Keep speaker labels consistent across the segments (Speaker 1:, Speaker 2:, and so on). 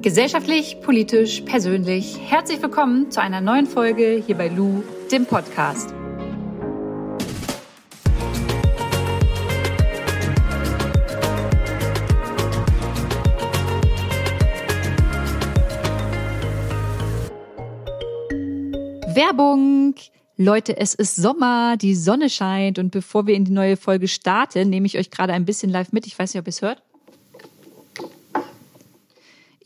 Speaker 1: Gesellschaftlich, politisch, persönlich. Herzlich willkommen zu einer neuen Folge hier bei Lou, dem Podcast. Werbung! Leute, es ist Sommer, die Sonne scheint und bevor wir in die neue Folge starten, nehme ich euch gerade ein bisschen live mit. Ich weiß nicht, ob ihr es hört.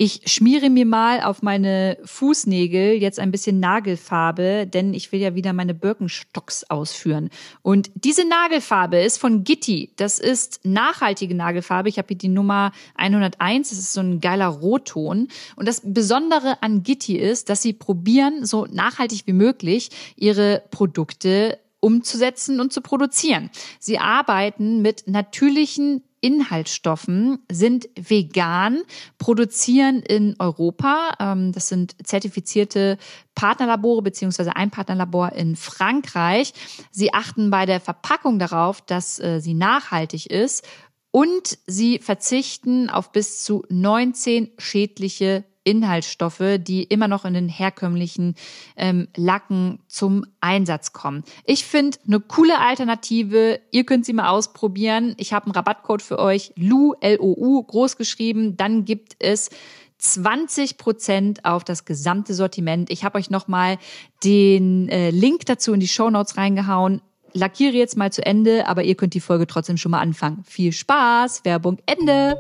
Speaker 1: Ich schmiere mir mal auf meine Fußnägel jetzt ein bisschen Nagelfarbe, denn ich will ja wieder meine Birkenstocks ausführen. Und diese Nagelfarbe ist von Gitti. Das ist nachhaltige Nagelfarbe. Ich habe hier die Nummer 101. Das ist so ein geiler Rotton. Und das Besondere an Gitti ist, dass sie probieren, so nachhaltig wie möglich ihre Produkte umzusetzen und zu produzieren. Sie arbeiten mit natürlichen Inhaltsstoffen, sind vegan, produzieren in Europa. Ähm, das sind zertifizierte Partnerlabore beziehungsweise ein Partnerlabor in Frankreich. Sie achten bei der Verpackung darauf, dass äh, sie nachhaltig ist und sie verzichten auf bis zu 19 schädliche Inhaltsstoffe, die immer noch in den herkömmlichen ähm, Lacken zum Einsatz kommen. Ich finde eine coole Alternative. Ihr könnt sie mal ausprobieren. Ich habe einen Rabattcode für euch, LU, L-O-U, groß geschrieben. Dann gibt es 20 Prozent auf das gesamte Sortiment. Ich habe euch nochmal den äh, Link dazu in die Show Notes reingehauen. Lackiere jetzt mal zu Ende, aber ihr könnt die Folge trotzdem schon mal anfangen. Viel Spaß, Werbung Ende.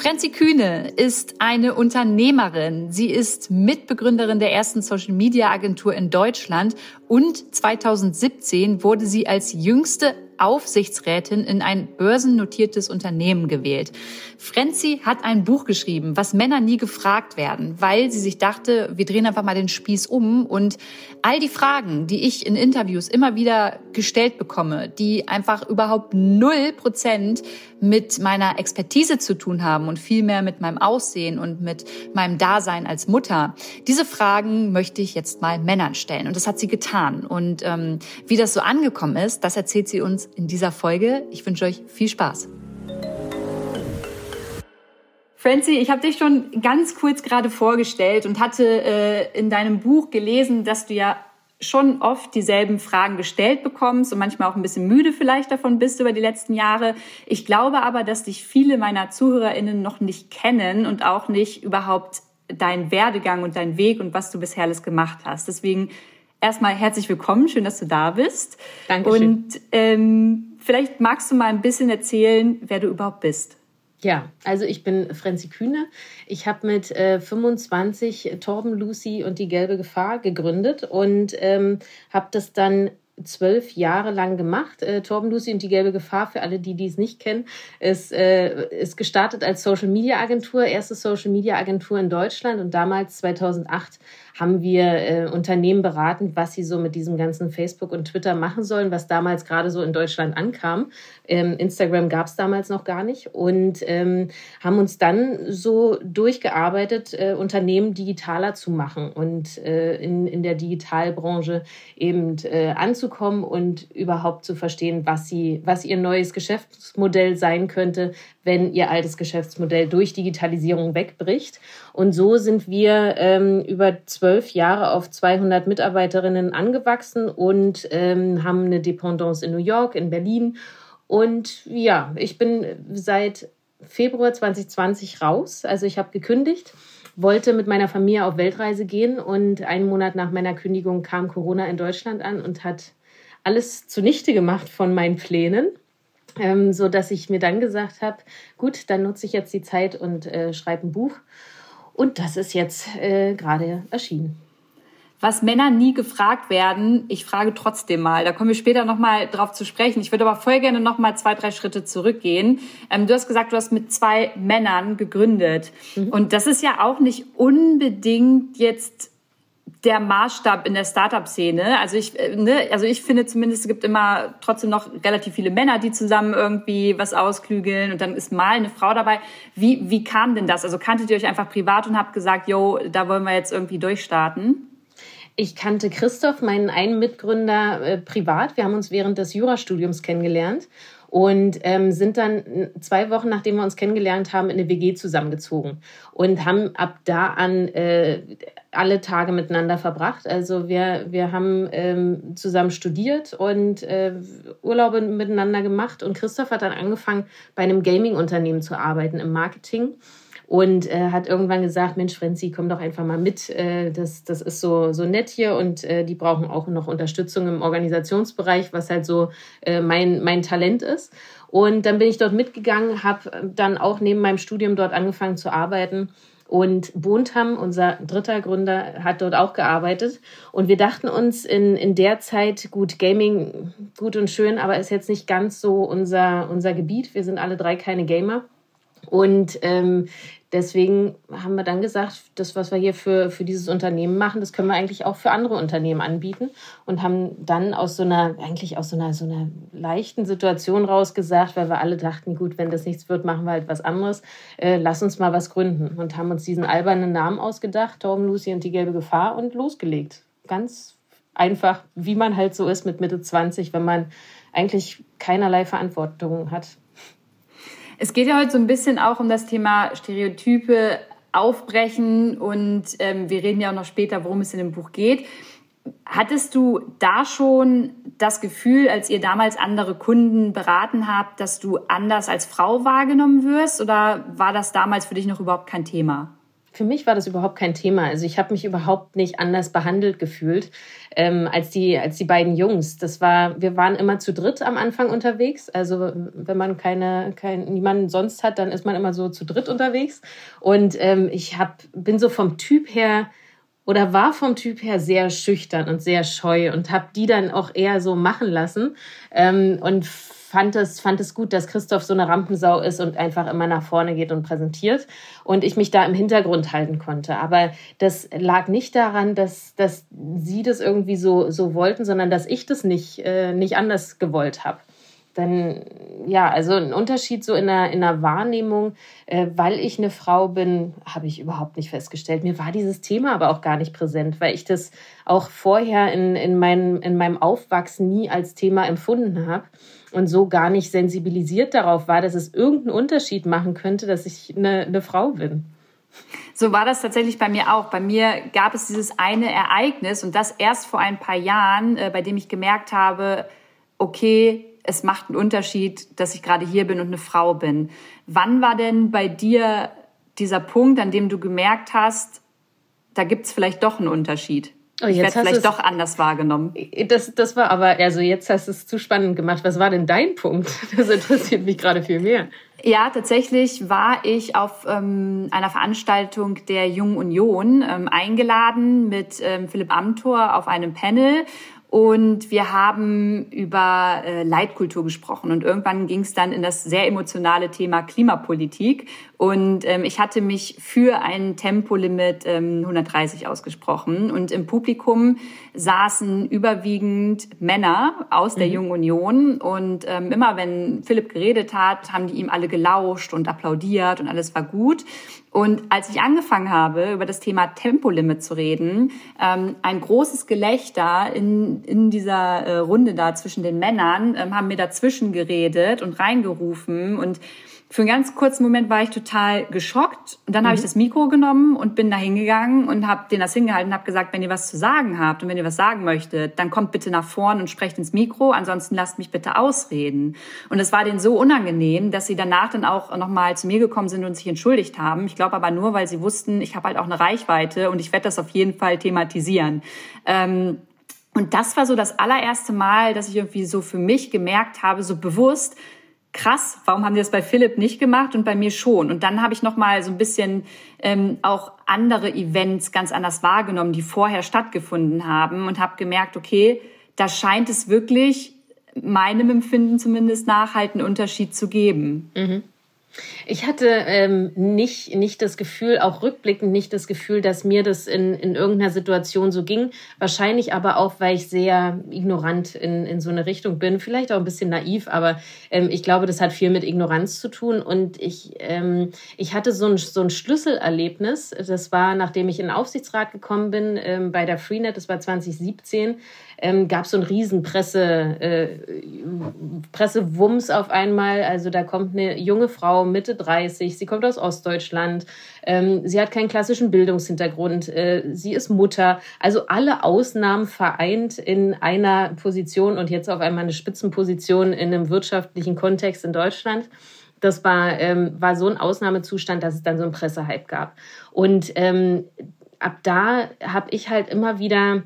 Speaker 1: Franzi Kühne ist eine Unternehmerin. Sie ist Mitbegründerin der ersten Social Media Agentur in Deutschland und 2017 wurde sie als jüngste Aufsichtsrätin in ein börsennotiertes Unternehmen gewählt. Frenzy hat ein Buch geschrieben, was Männer nie gefragt werden, weil sie sich dachte, wir drehen einfach mal den Spieß um und all die Fragen, die ich in Interviews immer wieder gestellt bekomme, die einfach überhaupt null Prozent mit meiner Expertise zu tun haben und viel mehr mit meinem Aussehen und mit meinem Dasein als Mutter. Diese Fragen möchte ich jetzt mal Männern stellen und das hat sie getan. Und ähm, wie das so angekommen ist, das erzählt sie uns in dieser Folge. Ich wünsche euch viel Spaß. Francie, ich habe dich schon ganz kurz gerade vorgestellt und hatte äh, in deinem Buch gelesen, dass du ja schon oft dieselben Fragen gestellt bekommst und manchmal auch ein bisschen müde vielleicht davon bist über die letzten Jahre. Ich glaube aber, dass dich viele meiner ZuhörerInnen noch nicht kennen und auch nicht überhaupt deinen Werdegang und deinen Weg und was du bisher alles gemacht hast. Deswegen erstmal herzlich willkommen, schön, dass du da bist.
Speaker 2: Dankeschön.
Speaker 1: Und ähm, vielleicht magst du mal ein bisschen erzählen, wer du überhaupt bist.
Speaker 2: Ja, also ich bin Frenzi Kühne. Ich habe mit äh, 25 Torben, Lucy und die gelbe Gefahr gegründet und ähm, habe das dann zwölf Jahre lang gemacht. Äh, Torben Lucy und die gelbe Gefahr, für alle, die dies nicht kennen, ist, äh, ist gestartet als Social Media Agentur, erste Social Media Agentur in Deutschland und damals 2008 haben wir äh, Unternehmen beraten, was sie so mit diesem ganzen Facebook und Twitter machen sollen, was damals gerade so in Deutschland ankam. Ähm, Instagram gab es damals noch gar nicht und ähm, haben uns dann so durchgearbeitet, äh, Unternehmen digitaler zu machen und äh, in, in der Digitalbranche eben äh, anzukommen und überhaupt zu verstehen, was, sie, was ihr neues Geschäftsmodell sein könnte, wenn ihr altes Geschäftsmodell durch Digitalisierung wegbricht. Und so sind wir ähm, über zwölf Jahre auf 200 Mitarbeiterinnen angewachsen und ähm, haben eine Dependance in New York, in Berlin. Und ja, ich bin seit Februar 2020 raus. Also ich habe gekündigt, wollte mit meiner Familie auf Weltreise gehen und einen Monat nach meiner Kündigung kam Corona in Deutschland an und hat alles zunichte gemacht von meinen Plänen. Ähm, so dass ich mir dann gesagt habe, gut, dann nutze ich jetzt die Zeit und äh, schreibe ein Buch und das ist jetzt äh, gerade erschienen.
Speaker 1: Was Männer nie gefragt werden, ich frage trotzdem mal. Da kommen wir später nochmal drauf zu sprechen. Ich würde aber voll gerne nochmal zwei, drei Schritte zurückgehen. Ähm, du hast gesagt, du hast mit zwei Männern gegründet. Mhm. Und das ist ja auch nicht unbedingt jetzt der Maßstab in der Startup-Szene. Also ich, äh, ne, also ich finde zumindest, es gibt immer trotzdem noch relativ viele Männer, die zusammen irgendwie was ausklügeln und dann ist mal eine Frau dabei. Wie, wie kam denn das? Also kanntet ihr euch einfach privat und habt gesagt, yo, da wollen wir jetzt irgendwie durchstarten?
Speaker 2: Ich kannte Christoph, meinen einen Mitgründer, äh, privat. Wir haben uns während des Jurastudiums kennengelernt und ähm, sind dann zwei Wochen, nachdem wir uns kennengelernt haben, in eine WG zusammengezogen und haben ab da an äh, alle Tage miteinander verbracht. Also wir, wir haben ähm, zusammen studiert und äh, Urlaube miteinander gemacht und Christoph hat dann angefangen, bei einem Gaming-Unternehmen zu arbeiten im Marketing und äh, hat irgendwann gesagt, Mensch, Frenzi, komm doch einfach mal mit. Äh, das, das ist so, so nett hier und äh, die brauchen auch noch Unterstützung im Organisationsbereich, was halt so äh, mein, mein Talent ist. Und dann bin ich dort mitgegangen, habe dann auch neben meinem Studium dort angefangen zu arbeiten. Und Bontam, unser dritter Gründer, hat dort auch gearbeitet. Und wir dachten uns in, in der Zeit, gut, Gaming, gut und schön, aber ist jetzt nicht ganz so unser, unser Gebiet. Wir sind alle drei keine Gamer. Und ähm, deswegen haben wir dann gesagt, das, was wir hier für, für dieses Unternehmen machen, das können wir eigentlich auch für andere Unternehmen anbieten und haben dann aus so einer, eigentlich aus so einer, so einer leichten Situation raus gesagt, weil wir alle dachten, gut, wenn das nichts wird, machen wir halt was anderes, äh, lass uns mal was gründen und haben uns diesen albernen Namen ausgedacht, Torben, Lucy und die gelbe Gefahr und losgelegt. Ganz einfach, wie man halt so ist mit Mitte 20, wenn man eigentlich keinerlei Verantwortung hat.
Speaker 1: Es geht ja heute so ein bisschen auch um das Thema Stereotype aufbrechen und ähm, wir reden ja auch noch später, worum es in dem Buch geht. Hattest du da schon das Gefühl, als ihr damals andere Kunden beraten habt, dass du anders als Frau wahrgenommen wirst oder war das damals für dich noch überhaupt kein Thema?
Speaker 2: Für mich war das überhaupt kein Thema. Also ich habe mich überhaupt nicht anders behandelt gefühlt ähm, als die als die beiden Jungs. Das war, wir waren immer zu dritt am Anfang unterwegs. Also wenn man keine, kein, niemanden sonst hat, dann ist man immer so zu dritt unterwegs. Und ähm, ich hab, bin so vom Typ her oder war vom Typ her sehr schüchtern und sehr scheu und habe die dann auch eher so machen lassen ähm, und fand es, fand es gut, dass Christoph so eine Rampensau ist und einfach immer nach vorne geht und präsentiert und ich mich da im Hintergrund halten konnte. Aber das lag nicht daran, dass, dass sie das irgendwie so, so wollten, sondern dass ich das nicht, äh, nicht anders gewollt habe dann ja, also ein Unterschied so in der, in der Wahrnehmung, äh, weil ich eine Frau bin, habe ich überhaupt nicht festgestellt. Mir war dieses Thema aber auch gar nicht präsent, weil ich das auch vorher in, in, mein, in meinem Aufwachsen nie als Thema empfunden habe und so gar nicht sensibilisiert darauf war, dass es irgendeinen Unterschied machen könnte, dass ich eine, eine Frau bin.
Speaker 1: So war das tatsächlich bei mir auch. Bei mir gab es dieses eine Ereignis und das erst vor ein paar Jahren, äh, bei dem ich gemerkt habe, okay, es macht einen Unterschied, dass ich gerade hier bin und eine Frau bin. Wann war denn bei dir dieser Punkt, an dem du gemerkt hast, da gibt es vielleicht doch einen Unterschied? Oh, ich werde vielleicht doch anders wahrgenommen.
Speaker 2: Das, das war aber, also jetzt hast du es zu spannend gemacht. Was war denn dein Punkt? Das interessiert mich gerade viel mehr.
Speaker 1: Ja, tatsächlich war ich auf ähm, einer Veranstaltung der Jungen Union ähm, eingeladen mit ähm, Philipp Amthor auf einem Panel und wir haben über äh, Leitkultur gesprochen. Und irgendwann ging es dann in das sehr emotionale Thema Klimapolitik. Und ähm, ich hatte mich für ein Tempolimit ähm, 130 ausgesprochen. Und im Publikum saßen überwiegend Männer aus der mhm. Jungen Union. Und ähm, immer wenn Philipp geredet hat, haben die ihm alle gelauscht und applaudiert und alles war gut. Und als ich angefangen habe, über das Thema Tempolimit zu reden, ähm, ein großes Gelächter in, in dieser äh, Runde da zwischen den Männern, ähm, haben mir dazwischen geredet und reingerufen. Und für einen ganz kurzen Moment war ich total geschockt und dann mhm. habe ich mhm. das Mikro genommen und bin da hingegangen und habe denen das hingehalten und habe gesagt, wenn ihr was zu sagen habt und wenn ihr was sagen möchtet, dann kommt bitte nach vorn und sprecht ins Mikro, ansonsten lasst mich bitte ausreden. Und es war denen so unangenehm, dass sie danach dann auch nochmal zu mir gekommen sind und sich entschuldigt haben. Ich glaube aber nur, weil sie wussten, ich habe halt auch eine Reichweite und ich werde das auf jeden Fall thematisieren. Ähm, und das war so das allererste Mal, dass ich irgendwie so für mich gemerkt habe, so bewusst, krass, warum haben die das bei Philipp nicht gemacht und bei mir schon? Und dann habe ich noch mal so ein bisschen ähm, auch andere Events ganz anders wahrgenommen, die vorher stattgefunden haben und habe gemerkt, okay, da scheint es wirklich meinem Empfinden zumindest nach halt einen Unterschied zu geben.
Speaker 2: Mhm. Ich hatte ähm, nicht, nicht das Gefühl, auch rückblickend nicht das Gefühl, dass mir das in, in irgendeiner Situation so ging. Wahrscheinlich aber auch, weil ich sehr ignorant in, in so eine Richtung bin. Vielleicht auch ein bisschen naiv, aber ähm, ich glaube, das hat viel mit Ignoranz zu tun. Und ich, ähm, ich hatte so ein, so ein Schlüsselerlebnis. Das war, nachdem ich in den Aufsichtsrat gekommen bin ähm, bei der Freenet, das war 2017 ähm, gab es so einen riesen Presse, äh, Pressewumms auf einmal. Also da kommt eine junge Frau, Mitte 30, sie kommt aus Ostdeutschland, ähm, sie hat keinen klassischen Bildungshintergrund, äh, sie ist Mutter. Also alle Ausnahmen vereint in einer Position und jetzt auf einmal eine Spitzenposition in einem wirtschaftlichen Kontext in Deutschland das war, ähm, war so ein Ausnahmezustand, dass es dann so einen Pressehype gab. Und ähm, ab da habe ich halt immer wieder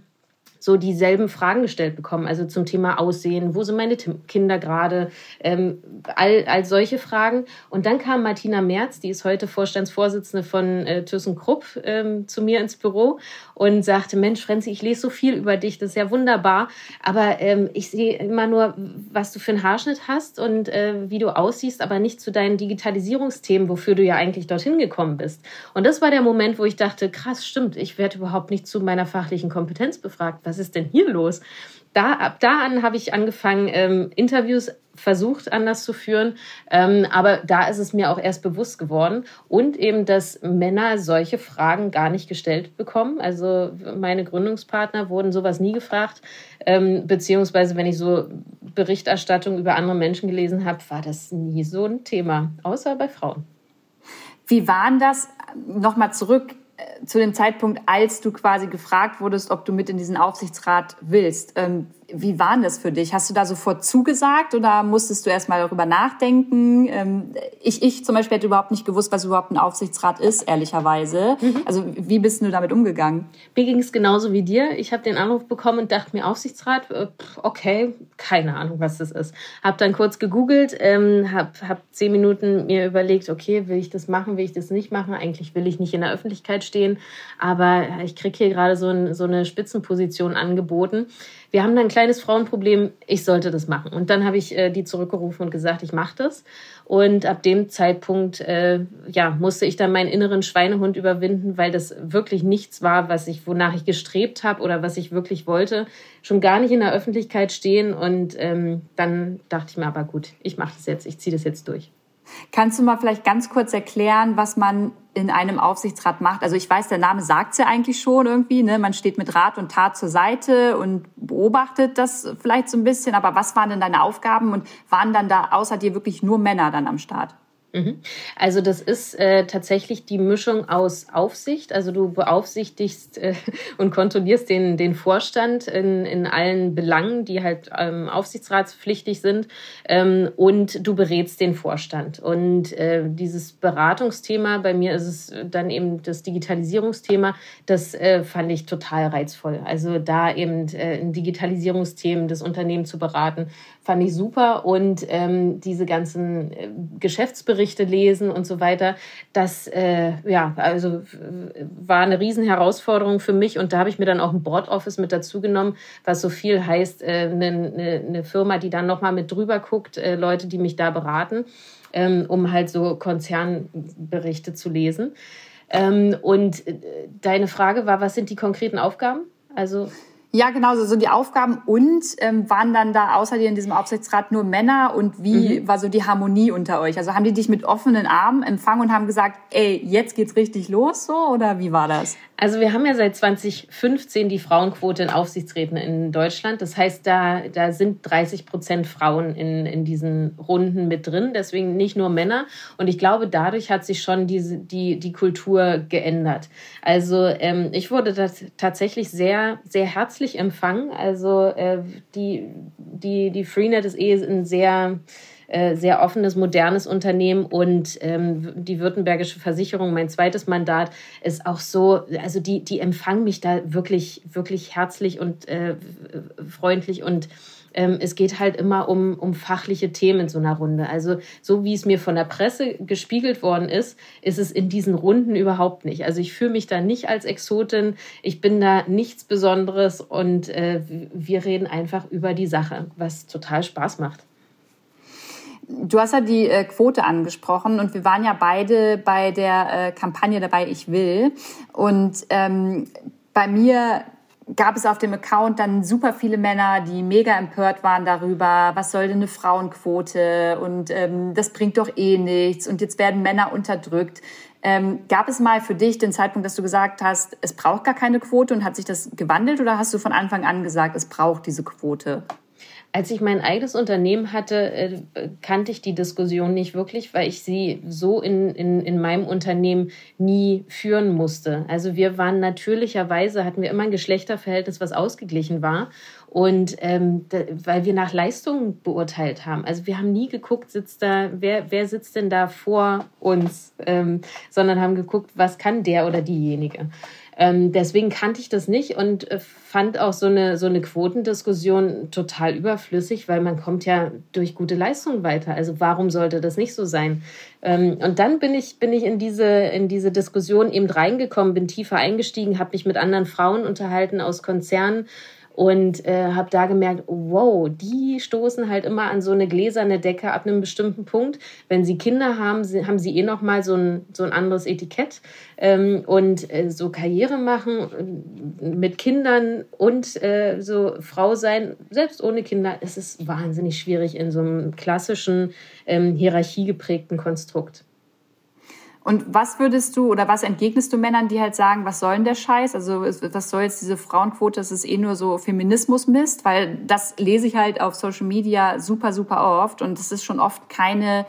Speaker 2: so dieselben Fragen gestellt bekommen, also zum Thema Aussehen, wo sind meine Kinder gerade, ähm, all, all solche Fragen. Und dann kam Martina Merz, die ist heute Vorstandsvorsitzende von äh, ThyssenKrupp, ähm, zu mir ins Büro und sagte, Mensch, Frenzi, ich lese so viel über dich, das ist ja wunderbar, aber ähm, ich sehe immer nur, was du für einen Haarschnitt hast und äh, wie du aussiehst, aber nicht zu deinen Digitalisierungsthemen, wofür du ja eigentlich dorthin gekommen bist. Und das war der Moment, wo ich dachte, krass, stimmt, ich werde überhaupt nicht zu meiner fachlichen Kompetenz befragt. Was was ist denn hier los? Da, ab da an habe ich angefangen, ähm, Interviews versucht anders zu führen. Ähm, aber da ist es mir auch erst bewusst geworden. Und eben, dass Männer solche Fragen gar nicht gestellt bekommen. Also meine Gründungspartner wurden sowas nie gefragt. Ähm, beziehungsweise, wenn ich so Berichterstattung über andere Menschen gelesen habe, war das nie so ein Thema, außer bei Frauen.
Speaker 1: Wie waren das? Nochmal zurück zu dem Zeitpunkt, als du quasi gefragt wurdest, ob du mit in diesen Aufsichtsrat willst. Ähm, wie war das für dich? Hast du da sofort zugesagt oder musstest du erst mal darüber nachdenken? Ähm, ich, ich zum Beispiel hätte überhaupt nicht gewusst, was überhaupt ein Aufsichtsrat ist, ehrlicherweise. Mhm. Also wie bist du damit umgegangen?
Speaker 2: Mir ging es genauso wie dir. Ich habe den Anruf bekommen und dachte mir, Aufsichtsrat, äh, okay, keine Ahnung, was das ist. Habe dann kurz gegoogelt, ähm, habe hab zehn Minuten mir überlegt, okay, will ich das machen, will ich das nicht machen? Eigentlich will ich nicht in der Öffentlichkeit stehen, aber ich kriege hier gerade so, ein, so eine Spitzenposition angeboten wir haben da ein kleines Frauenproblem, ich sollte das machen. Und dann habe ich äh, die zurückgerufen und gesagt, ich mache das. Und ab dem Zeitpunkt äh, ja, musste ich dann meinen inneren Schweinehund überwinden, weil das wirklich nichts war, was ich, wonach ich gestrebt habe oder was ich wirklich wollte. Schon gar nicht in der Öffentlichkeit stehen. Und ähm, dann dachte ich mir aber gut, ich mache das jetzt, ich ziehe das jetzt durch.
Speaker 1: Kannst du mal vielleicht ganz kurz erklären, was man in einem Aufsichtsrat macht? Also ich weiß, der Name sagt es ja eigentlich schon irgendwie. Ne? Man steht mit Rat und Tat zur Seite und beobachtet das vielleicht so ein bisschen. Aber was waren denn deine Aufgaben und waren dann da außer dir wirklich nur Männer dann am Start?
Speaker 2: Mhm. Also das ist äh, tatsächlich die Mischung aus Aufsicht. Also du beaufsichtigst äh, und kontrollierst den, den Vorstand in, in allen Belangen, die halt ähm, aufsichtsratspflichtig sind. Ähm, und du berätst den Vorstand. Und äh, dieses Beratungsthema, bei mir ist es dann eben das Digitalisierungsthema, das äh, fand ich total reizvoll. Also da eben äh, in Digitalisierungsthemen des Unternehmens zu beraten, fand ich super. Und ähm, diese ganzen äh, Geschäftsberichte lesen und so weiter, das äh, ja, also war eine riesen Herausforderung für mich. Und da habe ich mir dann auch ein Board Office mit dazu genommen, was so viel heißt, äh, eine, eine, eine Firma, die dann nochmal mit drüber guckt, äh, Leute, die mich da beraten, ähm, um halt so Konzernberichte zu lesen. Ähm, und äh, deine Frage war, was sind die konkreten Aufgaben? Also
Speaker 1: ja, genau, so, so die Aufgaben. Und ähm, waren dann da außer dir in diesem Aufsichtsrat nur Männer? Und wie mhm. war so die Harmonie unter euch? Also haben die dich mit offenen Armen empfangen und haben gesagt, ey, jetzt geht's richtig los so? Oder wie war das?
Speaker 2: Also wir haben ja seit 2015 die Frauenquote in Aufsichtsräten in Deutschland. Das heißt, da, da sind 30 Prozent Frauen in, in diesen Runden mit drin, deswegen nicht nur Männer. Und ich glaube, dadurch hat sich schon diese, die, die Kultur geändert. Also ähm, ich wurde tatsächlich sehr, sehr herzlich empfangen. Also äh, die, die, die Freenet ist eh ein sehr äh, sehr offenes, modernes Unternehmen und ähm, die Württembergische Versicherung, mein zweites Mandat, ist auch so, also die, die empfangen mich da wirklich, wirklich herzlich und äh, freundlich und ähm, es geht halt immer um, um fachliche Themen in so einer Runde. Also so wie es mir von der Presse gespiegelt worden ist, ist es in diesen Runden überhaupt nicht. Also ich fühle mich da nicht als Exotin, ich bin da nichts Besonderes und äh, wir reden einfach über die Sache, was total Spaß macht.
Speaker 1: Du hast ja die äh, Quote angesprochen und wir waren ja beide bei der äh, Kampagne dabei Ich will. Und ähm, bei mir gab es auf dem Account dann super viele Männer, die mega empört waren darüber, was soll denn eine Frauenquote und ähm, das bringt doch eh nichts und jetzt werden Männer unterdrückt. Ähm, gab es mal für dich den Zeitpunkt, dass du gesagt hast, es braucht gar keine Quote und hat sich das gewandelt oder hast du von Anfang an gesagt, es braucht diese Quote?
Speaker 2: Als ich mein eigenes Unternehmen hatte, äh, kannte ich die Diskussion nicht wirklich, weil ich sie so in, in, in meinem Unternehmen nie führen musste. Also wir waren natürlicherweise, hatten wir immer ein Geschlechterverhältnis, was ausgeglichen war. Und ähm, da, weil wir nach Leistungen beurteilt haben. Also wir haben nie geguckt, sitzt da, wer, wer sitzt denn da vor uns, ähm, sondern haben geguckt, was kann der oder diejenige. Ähm, deswegen kannte ich das nicht und äh, fand auch so eine, so eine Quotendiskussion total überflüssig, weil man kommt ja durch gute Leistungen weiter. Also warum sollte das nicht so sein? Ähm, und dann bin ich, bin ich in diese, in diese Diskussion eben reingekommen, bin tiefer eingestiegen, habe mich mit anderen Frauen unterhalten aus Konzernen und äh, habe da gemerkt, wow, die stoßen halt immer an so eine gläserne Decke ab einem bestimmten Punkt. Wenn sie Kinder haben, haben sie eh noch mal so ein, so ein anderes Etikett ähm, und äh, so Karriere machen äh, mit Kindern und äh, so Frau sein, selbst ohne Kinder, es ist wahnsinnig schwierig in so einem klassischen ähm, hierarchiegeprägten Konstrukt.
Speaker 1: Und was würdest du oder was entgegnest du Männern, die halt sagen, was soll denn der Scheiß? Also was soll jetzt diese Frauenquote? Das ist eh nur so Feminismus-Mist, weil das lese ich halt auf Social Media super, super oft und es ist schon oft keine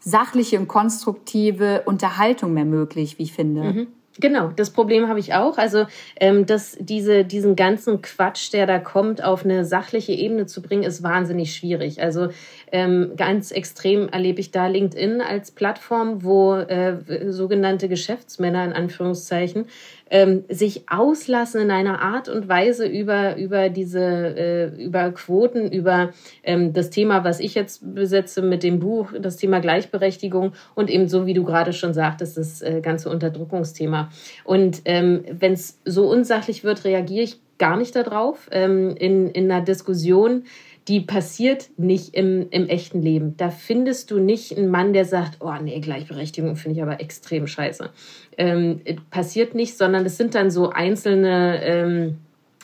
Speaker 1: sachliche und konstruktive Unterhaltung mehr möglich, wie ich finde. Mhm.
Speaker 2: Genau, das Problem habe ich auch. Also, ähm, dass diese, diesen ganzen Quatsch, der da kommt, auf eine sachliche Ebene zu bringen, ist wahnsinnig schwierig. Also, ähm, ganz extrem erlebe ich da LinkedIn als Plattform, wo äh, sogenannte Geschäftsmänner in Anführungszeichen ähm, sich auslassen in einer Art und Weise über, über diese, äh, über Quoten, über ähm, das Thema, was ich jetzt besetze mit dem Buch, das Thema Gleichberechtigung und eben so, wie du gerade schon sagtest, das äh, ganze Unterdrückungsthema. Und ähm, wenn es so unsachlich wird, reagiere ich gar nicht darauf. Ähm, in, in einer Diskussion die passiert nicht im, im echten Leben. Da findest du nicht einen Mann, der sagt, oh nee, Gleichberechtigung finde ich aber extrem scheiße. Ähm, passiert nicht, sondern es sind dann so einzelne ähm,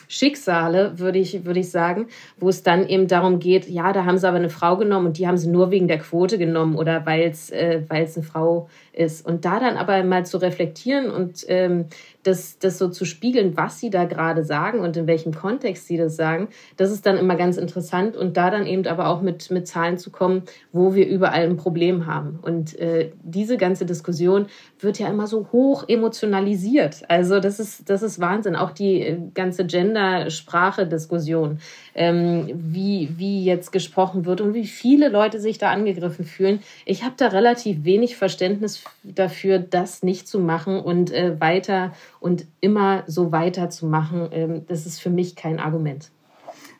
Speaker 2: Schicksale, würde ich, würde ich sagen, wo es dann eben darum geht, ja, da haben sie aber eine Frau genommen und die haben sie nur wegen der Quote genommen oder weil es äh, eine Frau ist. Und da dann aber mal zu reflektieren und ähm, das, das so zu spiegeln, was sie da gerade sagen und in welchem Kontext sie das sagen, das ist dann immer ganz interessant und da dann eben aber auch mit, mit Zahlen zu kommen, wo wir überall ein Problem haben. Und äh, diese ganze Diskussion wird ja immer so hoch emotionalisiert. Also das ist, das ist Wahnsinn. Auch die äh, ganze Gender-Sprache-Diskussion, ähm, wie, wie jetzt gesprochen wird und wie viele Leute sich da angegriffen fühlen. Ich habe da relativ wenig Verständnis dafür, das nicht zu machen und äh, weiter und immer so weiterzumachen, ähm, das ist für mich kein Argument.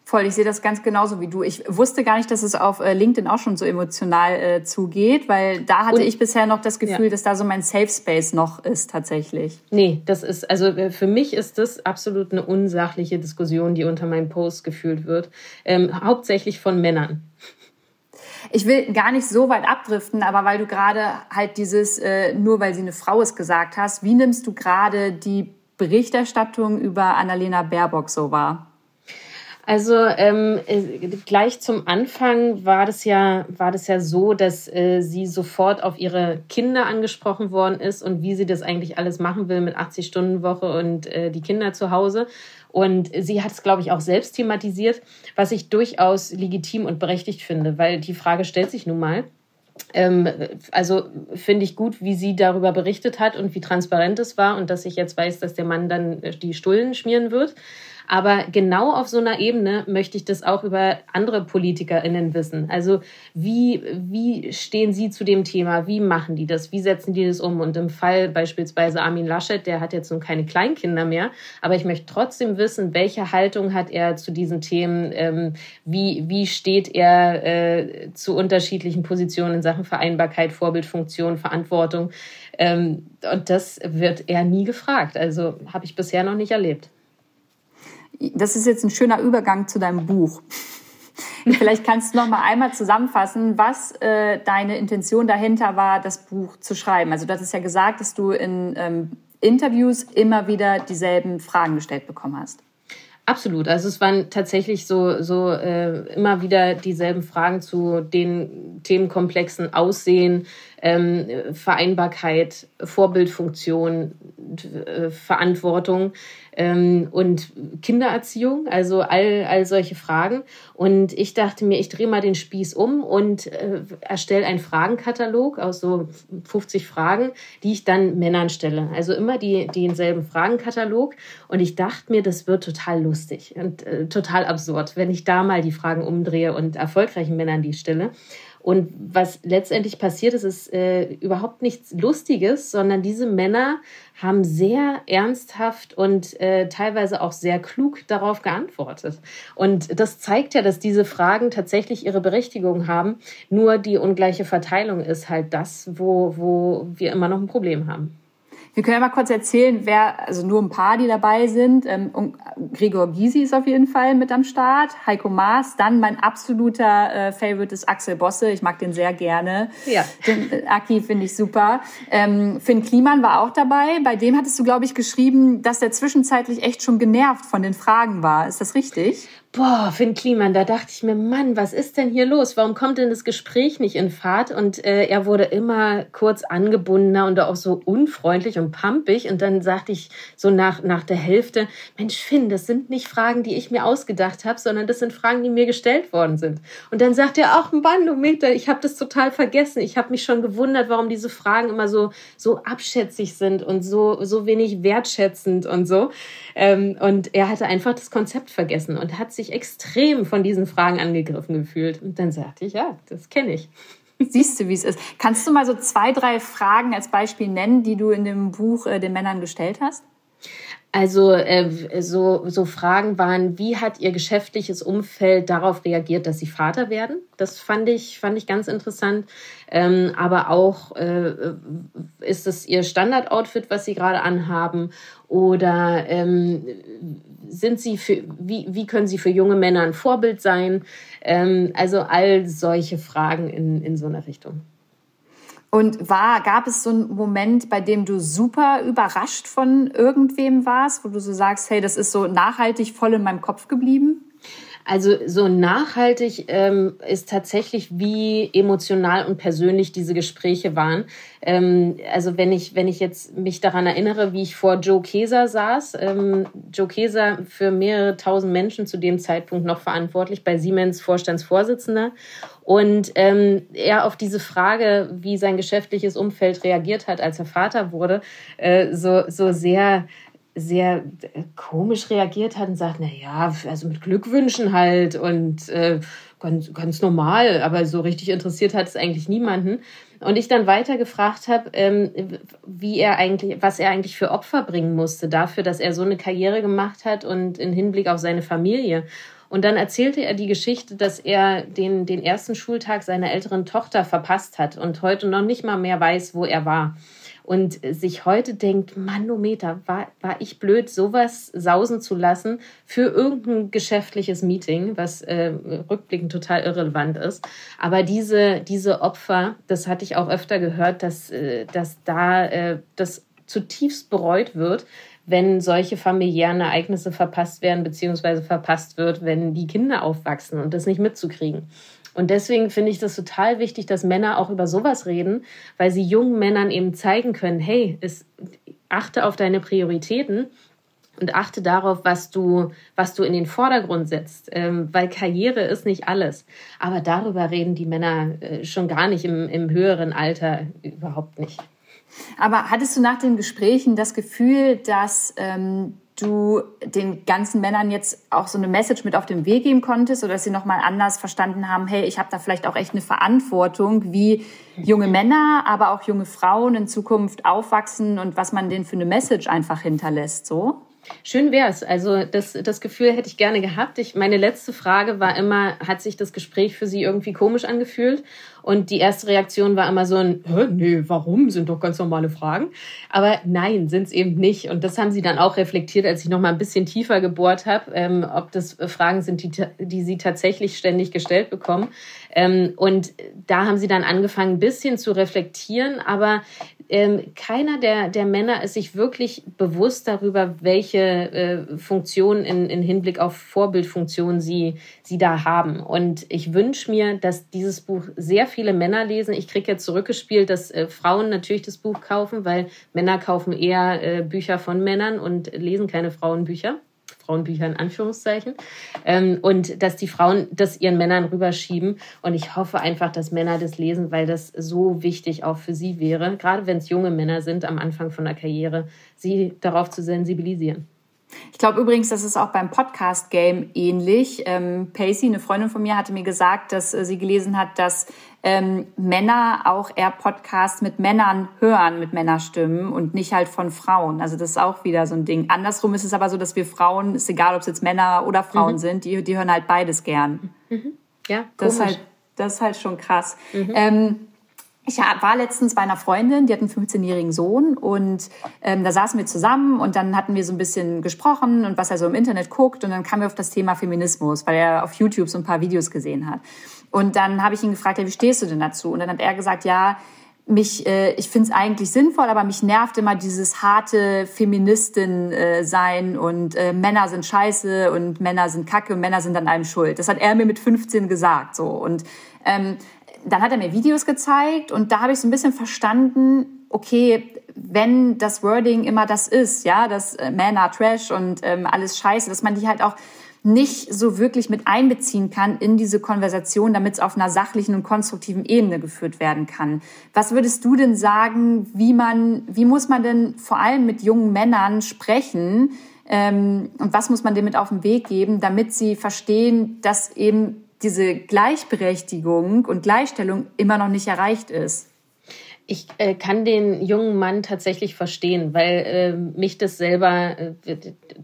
Speaker 1: Voll, ich sehe das ganz genauso wie du. Ich wusste gar nicht, dass es auf äh, LinkedIn auch schon so emotional äh, zugeht, weil da hatte und, ich bisher noch das Gefühl, ja. dass da so mein Safe Space noch ist tatsächlich.
Speaker 2: Nee, das ist, also äh, für mich ist das absolut eine unsachliche Diskussion, die unter meinem Post gefühlt wird. Ähm, hauptsächlich von Männern.
Speaker 1: Ich will gar nicht so weit abdriften, aber weil du gerade halt dieses, äh, nur weil sie eine Frau ist, gesagt hast, wie nimmst du gerade die Berichterstattung über Annalena Baerbock so wahr?
Speaker 2: Also ähm, äh, gleich zum Anfang war das ja war das ja so, dass äh, sie sofort auf ihre Kinder angesprochen worden ist und wie sie das eigentlich alles machen will mit 80 Stunden Woche und äh, die Kinder zu Hause. Und sie hat es, glaube ich, auch selbst thematisiert, was ich durchaus legitim und berechtigt finde, weil die Frage stellt sich nun mal. Ähm, also finde ich gut, wie sie darüber berichtet hat und wie transparent es war und dass ich jetzt weiß, dass der Mann dann die Stullen schmieren wird. Aber genau auf so einer Ebene möchte ich das auch über andere PolitikerInnen wissen. Also wie, wie stehen sie zu dem Thema? Wie machen die das? Wie setzen die das um? Und im Fall beispielsweise Armin Laschet, der hat jetzt nun keine Kleinkinder mehr, aber ich möchte trotzdem wissen, welche Haltung hat er zu diesen Themen? Ähm, wie, wie steht er äh, zu unterschiedlichen Positionen in Sachen Vereinbarkeit, Vorbildfunktion, Verantwortung? Ähm, und das wird er nie gefragt. Also habe ich bisher noch nicht erlebt
Speaker 1: das ist jetzt ein schöner Übergang zu deinem Buch. Vielleicht kannst du noch mal einmal zusammenfassen, was äh, deine Intention dahinter war, das Buch zu schreiben. Also du hattest ja gesagt, dass du in ähm, Interviews immer wieder dieselben Fragen gestellt bekommen hast.
Speaker 2: Absolut. Also es waren tatsächlich so, so äh, immer wieder dieselben Fragen zu den Themenkomplexen Aussehen, ähm, Vereinbarkeit, Vorbildfunktion, äh, Verantwortung ähm, und Kindererziehung, also all, all solche Fragen. Und ich dachte mir, ich drehe mal den Spieß um und äh, erstelle einen Fragenkatalog aus so 50 Fragen, die ich dann Männern stelle. Also immer die, denselben Fragenkatalog. Und ich dachte mir, das wird total lustig und äh, total absurd, wenn ich da mal die Fragen umdrehe und erfolgreichen Männern die stelle. Und was letztendlich passiert ist, ist äh, überhaupt nichts Lustiges, sondern diese Männer haben sehr ernsthaft und äh, teilweise auch sehr klug darauf geantwortet. Und das zeigt ja, dass diese Fragen tatsächlich ihre Berechtigung haben. Nur die ungleiche Verteilung ist halt das, wo, wo wir immer noch ein Problem haben.
Speaker 1: Wir können ja mal kurz erzählen, wer, also nur ein paar, die dabei sind. Ähm, Gregor Gysi ist auf jeden Fall mit am Start, Heiko Maas, dann mein absoluter äh, Favorite ist Axel Bosse. Ich mag den sehr gerne. Ja. Den äh, Aki finde ich super. Ähm, Finn Kliman war auch dabei. Bei dem hattest du, glaube ich, geschrieben, dass der zwischenzeitlich echt schon genervt von den Fragen war. Ist das richtig?
Speaker 2: Boah, Finn Kliman, da dachte ich mir, Mann, was ist denn hier los? Warum kommt denn das Gespräch nicht in Fahrt? Und äh, er wurde immer kurz angebundener und auch so unfreundlich und pampig. Und dann sagte ich so nach, nach der Hälfte, Mensch, Finn, das sind nicht Fragen, die ich mir ausgedacht habe, sondern das sind Fragen, die mir gestellt worden sind. Und dann sagt er, ach, Bandometer, ich habe das total vergessen. Ich habe mich schon gewundert, warum diese Fragen immer so, so abschätzig sind und so, so wenig wertschätzend und so. Ähm, und er hatte einfach das Konzept vergessen und hat sich sich extrem von diesen Fragen angegriffen gefühlt. Und dann sagte ich, ja, das kenne ich.
Speaker 1: Siehst du, wie es ist. Kannst du mal so zwei, drei Fragen als Beispiel nennen, die du in dem Buch äh, den Männern gestellt hast?
Speaker 2: Also äh, so, so Fragen waren, wie hat Ihr geschäftliches Umfeld darauf reagiert, dass Sie Vater werden? Das fand ich, fand ich ganz interessant. Ähm, aber auch, äh, ist es Ihr Standardoutfit, was Sie gerade anhaben? Oder ähm, sind Sie für, wie, wie können Sie für junge Männer ein Vorbild sein? Ähm, also all solche Fragen in, in so einer Richtung.
Speaker 1: Und war, gab es so einen Moment, bei dem du super überrascht von irgendwem warst, wo du so sagst, hey, das ist so nachhaltig voll in meinem Kopf geblieben?
Speaker 2: Also so nachhaltig ähm, ist tatsächlich, wie emotional und persönlich diese Gespräche waren. Ähm, also wenn ich, wenn ich jetzt mich daran erinnere, wie ich vor Joe Keser saß, ähm, Joe Keser für mehrere tausend Menschen zu dem Zeitpunkt noch verantwortlich, bei Siemens Vorstandsvorsitzender. Und ähm, er auf diese Frage, wie sein geschäftliches Umfeld reagiert hat, als er Vater wurde, äh, so, so sehr sehr äh, komisch reagiert hat und sagt, na ja, also mit Glückwünschen halt und äh, ganz, ganz normal, aber so richtig interessiert hat es eigentlich niemanden. Und ich dann weiter gefragt habe, ähm, wie er eigentlich, was er eigentlich für Opfer bringen musste dafür, dass er so eine Karriere gemacht hat und in Hinblick auf seine Familie. Und dann erzählte er die Geschichte, dass er den, den ersten Schultag seiner älteren Tochter verpasst hat und heute noch nicht mal mehr weiß, wo er war und sich heute denkt, Manometer, war, war ich blöd, sowas sausen zu lassen für irgendein geschäftliches Meeting, was äh, rückblickend total irrelevant ist. Aber diese, diese Opfer, das hatte ich auch öfter gehört, dass, äh, dass da äh, das zutiefst bereut wird, wenn solche familiären Ereignisse verpasst werden, beziehungsweise verpasst wird, wenn die Kinder aufwachsen und das nicht mitzukriegen. Und deswegen finde ich das total wichtig, dass Männer auch über sowas reden, weil sie jungen Männern eben zeigen können, hey, es, achte auf deine Prioritäten und achte darauf, was du, was du in den Vordergrund setzt, ähm, weil Karriere ist nicht alles. Aber darüber reden die Männer äh, schon gar nicht im, im höheren Alter überhaupt nicht.
Speaker 1: Aber hattest du nach den Gesprächen das Gefühl, dass ähm, du den ganzen Männern jetzt auch so eine Message mit auf den Weg geben konntest oder dass sie nochmal anders verstanden haben, hey, ich habe da vielleicht auch echt eine Verantwortung, wie junge Männer, aber auch junge Frauen in Zukunft aufwachsen und was man denen für eine Message einfach hinterlässt, so?
Speaker 2: Schön wär's. Also das, das Gefühl hätte ich gerne gehabt. Ich, meine letzte Frage war immer, hat sich das Gespräch für Sie irgendwie komisch angefühlt? Und die erste Reaktion war immer so ein, Hä, nee, warum? Sind doch ganz normale Fragen. Aber nein, sind es eben nicht. Und das haben Sie dann auch reflektiert, als ich noch mal ein bisschen tiefer gebohrt habe, ähm, ob das Fragen sind, die, die Sie tatsächlich ständig gestellt bekommen. Ähm, und da haben Sie dann angefangen, ein bisschen zu reflektieren. Aber ähm, keiner der, der Männer ist sich wirklich bewusst darüber, welche äh, Funktionen in, in Hinblick auf Vorbildfunktionen sie, sie da haben. Und ich wünsche mir, dass dieses Buch sehr viele Männer lesen. Ich kriege jetzt zurückgespielt, dass äh, Frauen natürlich das Buch kaufen, weil Männer kaufen eher äh, Bücher von Männern und lesen keine Frauenbücher. Frauenbücher in Anführungszeichen. Ähm, und dass die Frauen das ihren Männern rüberschieben. Und ich hoffe einfach, dass Männer das lesen, weil das so wichtig auch für sie wäre, gerade wenn es junge Männer sind am Anfang von der Karriere, sie darauf zu sensibilisieren.
Speaker 1: Ich glaube übrigens, das ist auch beim Podcast-Game ähnlich. Ähm, Pacey, eine Freundin von mir, hatte mir gesagt, dass äh, sie gelesen hat, dass ähm, Männer auch eher Podcasts mit Männern hören, mit Männerstimmen und nicht halt von Frauen. Also das ist auch wieder so ein Ding. Andersrum ist es aber so, dass wir Frauen, ist egal, ob es jetzt Männer oder Frauen mhm. sind, die, die hören halt beides gern. Mhm. Ja, das ist, halt, das ist halt schon krass. Mhm. Ähm, ich war letztens bei einer Freundin, die hat einen 15-jährigen Sohn und ähm, da saßen wir zusammen und dann hatten wir so ein bisschen gesprochen und was er so im Internet guckt und dann kamen wir auf das Thema Feminismus, weil er auf YouTube so ein paar Videos gesehen hat. Und dann habe ich ihn gefragt, ja, wie stehst du denn dazu? Und dann hat er gesagt, ja, mich, äh, ich finde es eigentlich sinnvoll, aber mich nervt immer dieses harte Feministin äh, und äh, Männer sind scheiße und Männer sind kacke und Männer sind an allem schuld. Das hat er mir mit 15 gesagt so und ähm, dann hat er mir Videos gezeigt und da habe ich so ein bisschen verstanden, okay, wenn das Wording immer das ist, ja, dass äh, Männer Trash und ähm, alles Scheiße, dass man die halt auch nicht so wirklich mit einbeziehen kann in diese Konversation, damit es auf einer sachlichen und konstruktiven Ebene geführt werden kann. Was würdest du denn sagen, wie man, wie muss man denn vor allem mit jungen Männern sprechen? Ähm, und was muss man denen mit auf den Weg geben, damit sie verstehen, dass eben diese Gleichberechtigung und Gleichstellung immer noch nicht erreicht ist?
Speaker 2: Ich äh, kann den jungen Mann tatsächlich verstehen, weil äh, mich das selber äh,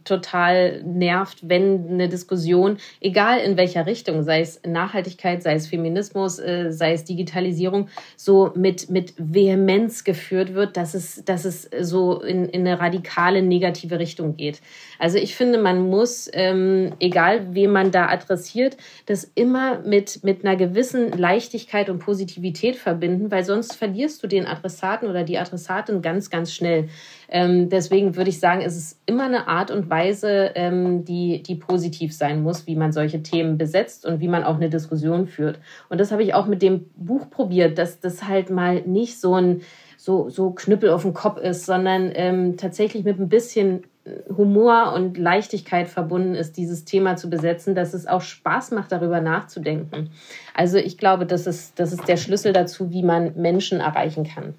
Speaker 2: total nervt, wenn eine Diskussion, egal in welcher Richtung, sei es Nachhaltigkeit, sei es Feminismus, äh, sei es Digitalisierung, so mit, mit Vehemenz geführt wird, dass es, dass es so in, in eine radikale negative Richtung geht. Also ich finde, man muss, ähm, egal wen man da adressiert, das immer mit, mit einer gewissen Leichtigkeit und Positivität verbinden, weil sonst verlierst du den Adressaten oder die Adressatin ganz, ganz schnell. Ähm, deswegen würde ich sagen, es ist immer eine Art und Weise, ähm, die, die positiv sein muss, wie man solche Themen besetzt und wie man auch eine Diskussion führt. Und das habe ich auch mit dem Buch probiert, dass das halt mal nicht so ein so, so Knüppel auf dem Kopf ist, sondern ähm, tatsächlich mit ein bisschen Humor und Leichtigkeit verbunden ist, dieses Thema zu besetzen, dass es auch Spaß macht, darüber nachzudenken. Also ich glaube, das ist, das ist der Schlüssel dazu, wie man Menschen erreichen kann.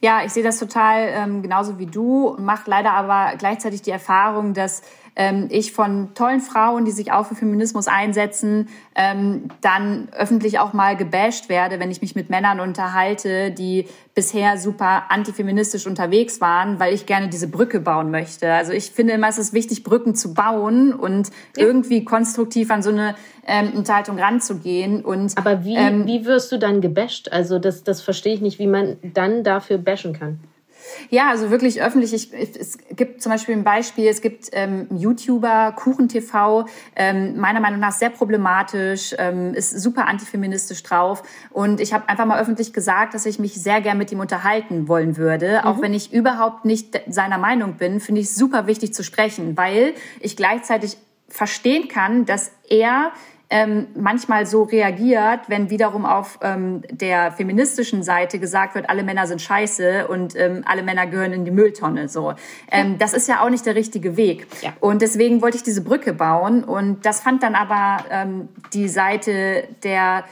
Speaker 1: Ja, ich sehe das total ähm, genauso wie du, mache leider aber gleichzeitig die Erfahrung, dass ähm, ich von tollen Frauen, die sich auch für Feminismus einsetzen, ähm, dann öffentlich auch mal gebasht werde, wenn ich mich mit Männern unterhalte, die bisher super antifeministisch unterwegs waren, weil ich gerne diese Brücke bauen möchte. Also ich finde immer, es ist wichtig, Brücken zu bauen und ja. irgendwie konstruktiv an so eine ähm, Unterhaltung ranzugehen. Und,
Speaker 2: Aber wie, ähm, wie wirst du dann gebasht? Also das, das verstehe ich nicht, wie man dann dafür bashen kann.
Speaker 1: Ja, also wirklich öffentlich. Ich, es gibt zum Beispiel ein Beispiel, es gibt ähm, YouTuber, KuchenTV, ähm, meiner Meinung nach sehr problematisch, ähm, ist super antifeministisch drauf. Und ich habe einfach mal öffentlich gesagt, dass ich mich sehr gern mit ihm unterhalten wollen würde. Mhm. Auch wenn ich überhaupt nicht seiner Meinung bin, finde ich super wichtig zu sprechen, weil ich gleichzeitig verstehen kann, dass er ähm, manchmal so reagiert, wenn wiederum auf ähm, der feministischen Seite gesagt wird, alle Männer sind scheiße und ähm, alle Männer gehören in die Mülltonne. So, ähm, ja. das ist ja auch nicht der richtige Weg. Ja. Und deswegen wollte ich diese Brücke bauen und das fand dann aber ähm, die Seite der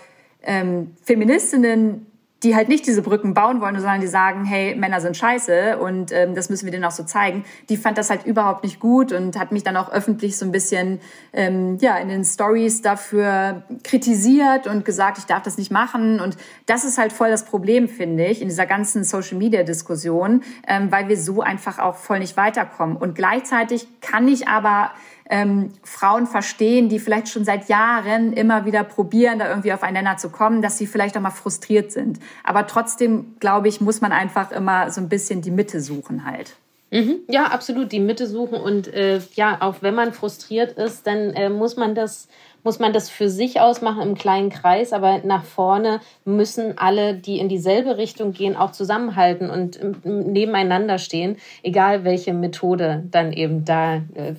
Speaker 1: ähm, Feministinnen die halt nicht diese Brücken bauen wollen, sondern die sagen, hey, Männer sind scheiße und ähm, das müssen wir denen auch so zeigen. Die fand das halt überhaupt nicht gut und hat mich dann auch öffentlich so ein bisschen ähm, ja in den Stories dafür kritisiert und gesagt, ich darf das nicht machen. Und das ist halt voll das Problem, finde ich, in dieser ganzen Social-Media-Diskussion, ähm, weil wir so einfach auch voll nicht weiterkommen. Und gleichzeitig kann ich aber ähm, Frauen verstehen, die vielleicht schon seit Jahren immer wieder probieren, da irgendwie auf einen Nenner zu kommen, dass sie vielleicht auch mal frustriert sind. Aber trotzdem, glaube ich, muss man einfach immer so ein bisschen die Mitte suchen halt.
Speaker 2: Mhm. Ja, absolut, die Mitte suchen. Und äh, ja, auch wenn man frustriert ist, dann äh, muss man das muss man das für sich ausmachen im kleinen Kreis, aber nach vorne müssen alle, die in dieselbe Richtung gehen, auch zusammenhalten und nebeneinander stehen, egal welche Methode dann eben da äh,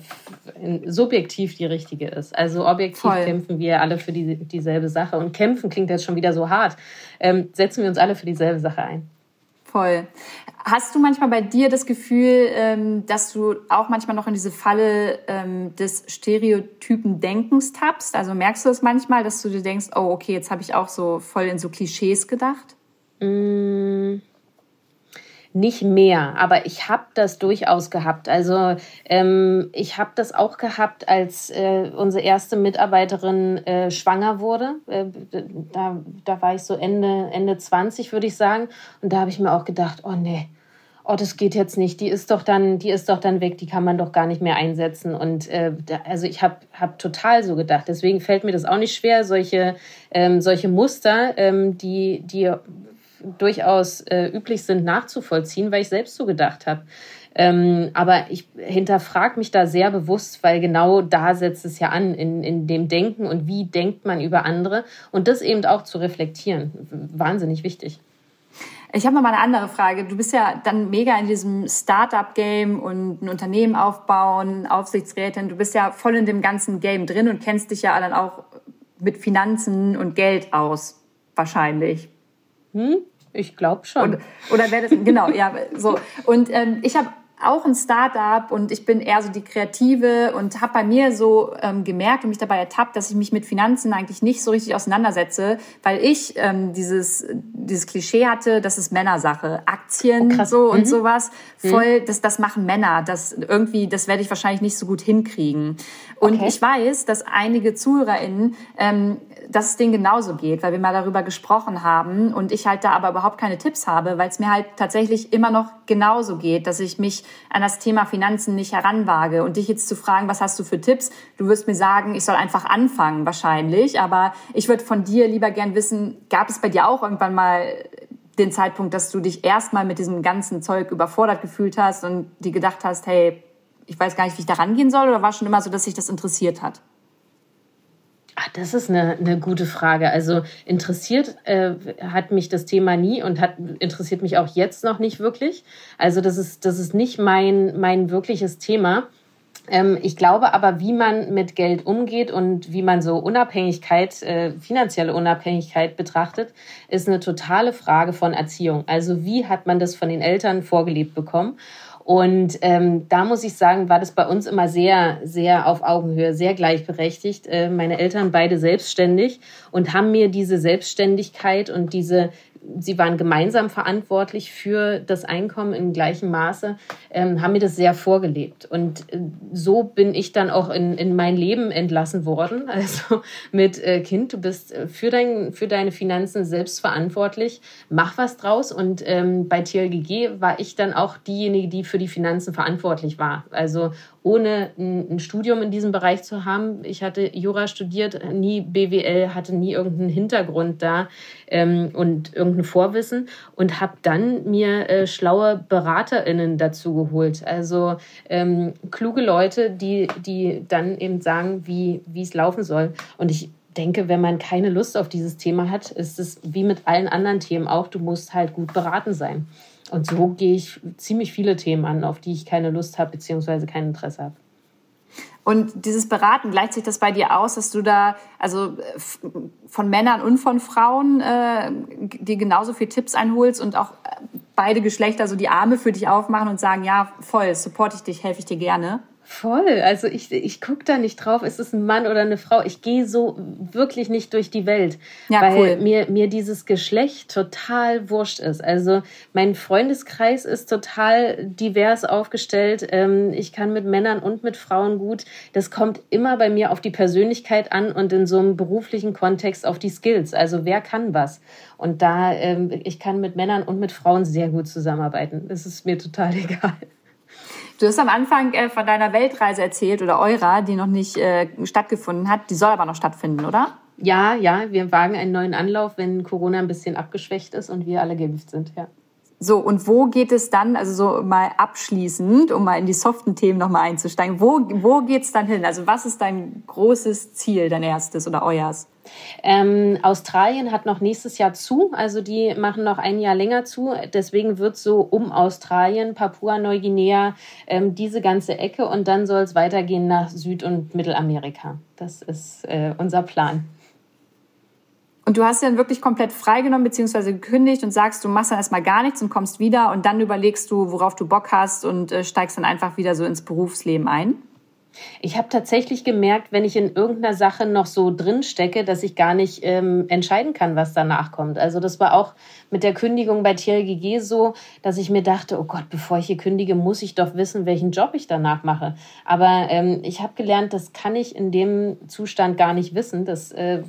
Speaker 2: subjektiv die richtige ist. Also objektiv Voll. kämpfen wir alle für die, dieselbe Sache und kämpfen klingt jetzt schon wieder so hart. Ähm, setzen wir uns alle für dieselbe Sache ein.
Speaker 1: Voll. Hast du manchmal bei dir das Gefühl, ähm, dass du auch manchmal noch in diese Falle ähm, des stereotypen Denkens tappst? Also merkst du das manchmal, dass du dir denkst, oh, okay, jetzt habe ich auch so voll in so Klischees gedacht?
Speaker 2: Mmh nicht mehr, aber ich habe das durchaus gehabt. Also ähm, ich habe das auch gehabt, als äh, unsere erste Mitarbeiterin äh, schwanger wurde. Äh, da, da war ich so Ende, Ende 20, würde ich sagen. Und da habe ich mir auch gedacht, oh nee, oh, das geht jetzt nicht, die ist doch dann, die ist doch dann weg, die kann man doch gar nicht mehr einsetzen. Und äh, da, also ich habe hab total so gedacht. Deswegen fällt mir das auch nicht schwer, solche, ähm, solche Muster, ähm, die, die durchaus äh, üblich sind, nachzuvollziehen, weil ich selbst so gedacht habe. Ähm, aber ich hinterfrage mich da sehr bewusst, weil genau da setzt es ja an, in, in dem Denken und wie denkt man über andere und das eben auch zu reflektieren. Wahnsinnig wichtig.
Speaker 1: Ich habe noch mal eine andere Frage. Du bist ja dann mega in diesem Startup-Game und ein Unternehmen aufbauen, Aufsichtsrätin. Du bist ja voll in dem ganzen Game drin und kennst dich ja dann auch mit Finanzen und Geld aus, wahrscheinlich.
Speaker 2: Hm? Ich glaube schon.
Speaker 1: Und, oder wäre das, genau, ja, so. Und ähm, ich habe auch ein Startup und ich bin eher so die Kreative und habe bei mir so ähm, gemerkt und mich dabei ertappt, dass ich mich mit Finanzen eigentlich nicht so richtig auseinandersetze, weil ich ähm, dieses dieses Klischee hatte, das ist Männersache, Aktien oh, so und mhm. sowas, mhm. voll, mhm. das das machen Männer, das irgendwie, das werde ich wahrscheinlich nicht so gut hinkriegen. Und okay. ich weiß, dass einige ZuhörerInnen ähm, dass es denen genauso geht, weil wir mal darüber gesprochen haben und ich halt da aber überhaupt keine Tipps habe, weil es mir halt tatsächlich immer noch genauso geht, dass ich mich an das Thema Finanzen nicht heranwage und dich jetzt zu fragen, was hast du für Tipps? Du wirst mir sagen, ich soll einfach anfangen wahrscheinlich, aber ich würde von dir lieber gern wissen, gab es bei dir auch irgendwann mal den Zeitpunkt, dass du dich erstmal mit diesem ganzen Zeug überfordert gefühlt hast und die gedacht hast, hey, ich weiß gar nicht, wie ich da rangehen soll oder war schon immer so, dass sich das interessiert hat?
Speaker 2: Das ist eine, eine gute Frage. Also interessiert äh, hat mich das Thema nie und hat interessiert mich auch jetzt noch nicht wirklich. Also das ist das ist nicht mein mein wirkliches Thema. Ähm, ich glaube aber, wie man mit Geld umgeht und wie man so Unabhängigkeit, äh, finanzielle Unabhängigkeit betrachtet, ist eine totale Frage von Erziehung. Also wie hat man das von den Eltern vorgelebt bekommen? Und ähm, da muss ich sagen, war das bei uns immer sehr, sehr auf Augenhöhe, sehr gleichberechtigt. Äh, meine Eltern beide selbstständig und haben mir diese Selbstständigkeit und diese sie waren gemeinsam verantwortlich für das Einkommen in gleichem Maße, ähm, haben mir das sehr vorgelebt. Und äh, so bin ich dann auch in, in mein Leben entlassen worden. Also mit äh, Kind, du bist äh, für, dein, für deine Finanzen selbst verantwortlich, mach was draus. Und ähm, bei TLGG war ich dann auch diejenige, die für die Finanzen verantwortlich war. Also ohne ein, Studium in diesem Bereich zu haben. Ich hatte Jura studiert, nie BWL, hatte nie irgendeinen Hintergrund da ähm, und irgendein Vorwissen und habe dann mir äh, schlaue BeraterInnen dazu geholt. Also ähm, kluge Leute, die, die dann eben sagen, wie es laufen soll. Und ich denke, wenn man keine Lust auf dieses Thema hat, ist es wie mit allen anderen Themen auch, du musst halt gut beraten sein. Und so gehe ich ziemlich viele Themen an, auf die ich keine Lust habe bzw. kein Interesse habe.
Speaker 1: Und dieses Beraten, gleicht sich das bei dir aus, dass du da, also von Männern und von Frauen, äh, dir genauso viel Tipps einholst und auch beide Geschlechter so die Arme für dich aufmachen und sagen, ja, voll, supporte ich dich, helfe ich dir gerne?
Speaker 2: Voll. Also ich, ich gucke da nicht drauf, ist es ein Mann oder eine Frau. Ich gehe so wirklich nicht durch die Welt, ja, weil cool. mir, mir dieses Geschlecht total wurscht ist. Also mein Freundeskreis ist total divers aufgestellt. Ähm, ich kann mit Männern und mit Frauen gut. Das kommt immer bei mir auf die Persönlichkeit an und in so einem beruflichen Kontext auf die Skills. Also wer kann was? Und da, ähm, ich kann mit Männern und mit Frauen sehr gut zusammenarbeiten. Das ist mir total egal.
Speaker 1: Du hast am Anfang äh, von deiner Weltreise erzählt oder eurer, die noch nicht äh, stattgefunden hat. Die soll aber noch stattfinden, oder?
Speaker 2: Ja, ja, wir wagen einen neuen Anlauf, wenn Corona ein bisschen abgeschwächt ist und wir alle geimpft sind, ja.
Speaker 1: So, und wo geht es dann, also so mal abschließend, um mal in die soften Themen nochmal einzusteigen, wo, wo geht es dann hin? Also was ist dein großes Ziel, dein erstes oder euers?
Speaker 2: Ähm, Australien hat noch nächstes Jahr zu, also die machen noch ein Jahr länger zu. Deswegen wird so um Australien, Papua-Neuguinea, ähm, diese ganze Ecke und dann soll es weitergehen nach Süd- und Mittelamerika. Das ist äh, unser Plan.
Speaker 1: Und du hast dann wirklich komplett freigenommen bzw. gekündigt und sagst, du machst dann erstmal gar nichts und kommst wieder und dann überlegst du, worauf du Bock hast und äh, steigst dann einfach wieder so ins Berufsleben ein?
Speaker 2: Ich habe tatsächlich gemerkt, wenn ich in irgendeiner Sache noch so drin stecke, dass ich gar nicht ähm, entscheiden kann, was danach kommt. Also das war auch mit der Kündigung bei TLGG so, dass ich mir dachte, oh Gott, bevor ich hier kündige, muss ich doch wissen, welchen Job ich danach mache. Aber ähm, ich habe gelernt, das kann ich in dem Zustand gar nicht wissen. Das äh,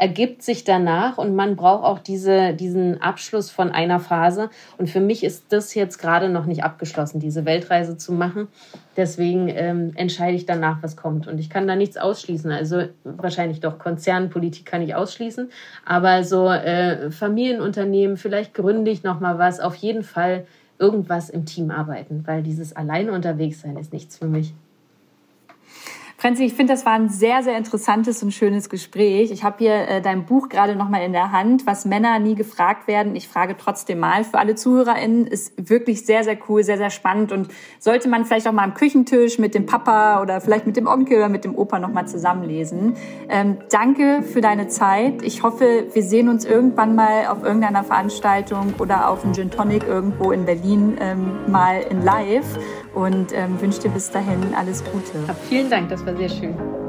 Speaker 2: ergibt sich danach und man braucht auch diese, diesen Abschluss von einer Phase. Und für mich ist das jetzt gerade noch nicht abgeschlossen, diese Weltreise zu machen. Deswegen ähm, entscheide ich danach, was kommt. Und ich kann da nichts ausschließen. Also wahrscheinlich doch Konzernpolitik kann ich ausschließen. Aber so äh, Familienunternehmen, vielleicht gründe ich noch mal was. Auf jeden Fall irgendwas im Team arbeiten, weil dieses alleine unterwegs sein ist nichts für mich.
Speaker 1: Franzi, ich finde, das war ein sehr, sehr interessantes und schönes Gespräch. Ich habe hier äh, dein Buch gerade noch mal in der Hand, was Männer nie gefragt werden. Ich frage trotzdem mal für alle ZuhörerInnen. Ist wirklich sehr, sehr cool, sehr, sehr spannend und sollte man vielleicht auch mal am Küchentisch mit dem Papa oder vielleicht mit dem Onkel oder mit dem Opa noch mal zusammenlesen. Ähm, danke für deine Zeit. Ich hoffe, wir sehen uns irgendwann mal auf irgendeiner Veranstaltung oder auf einem Gin Tonic irgendwo in Berlin ähm, mal in Live und ähm, wünsche dir bis dahin alles Gute.
Speaker 2: Vielen Dank, das war sehr schön.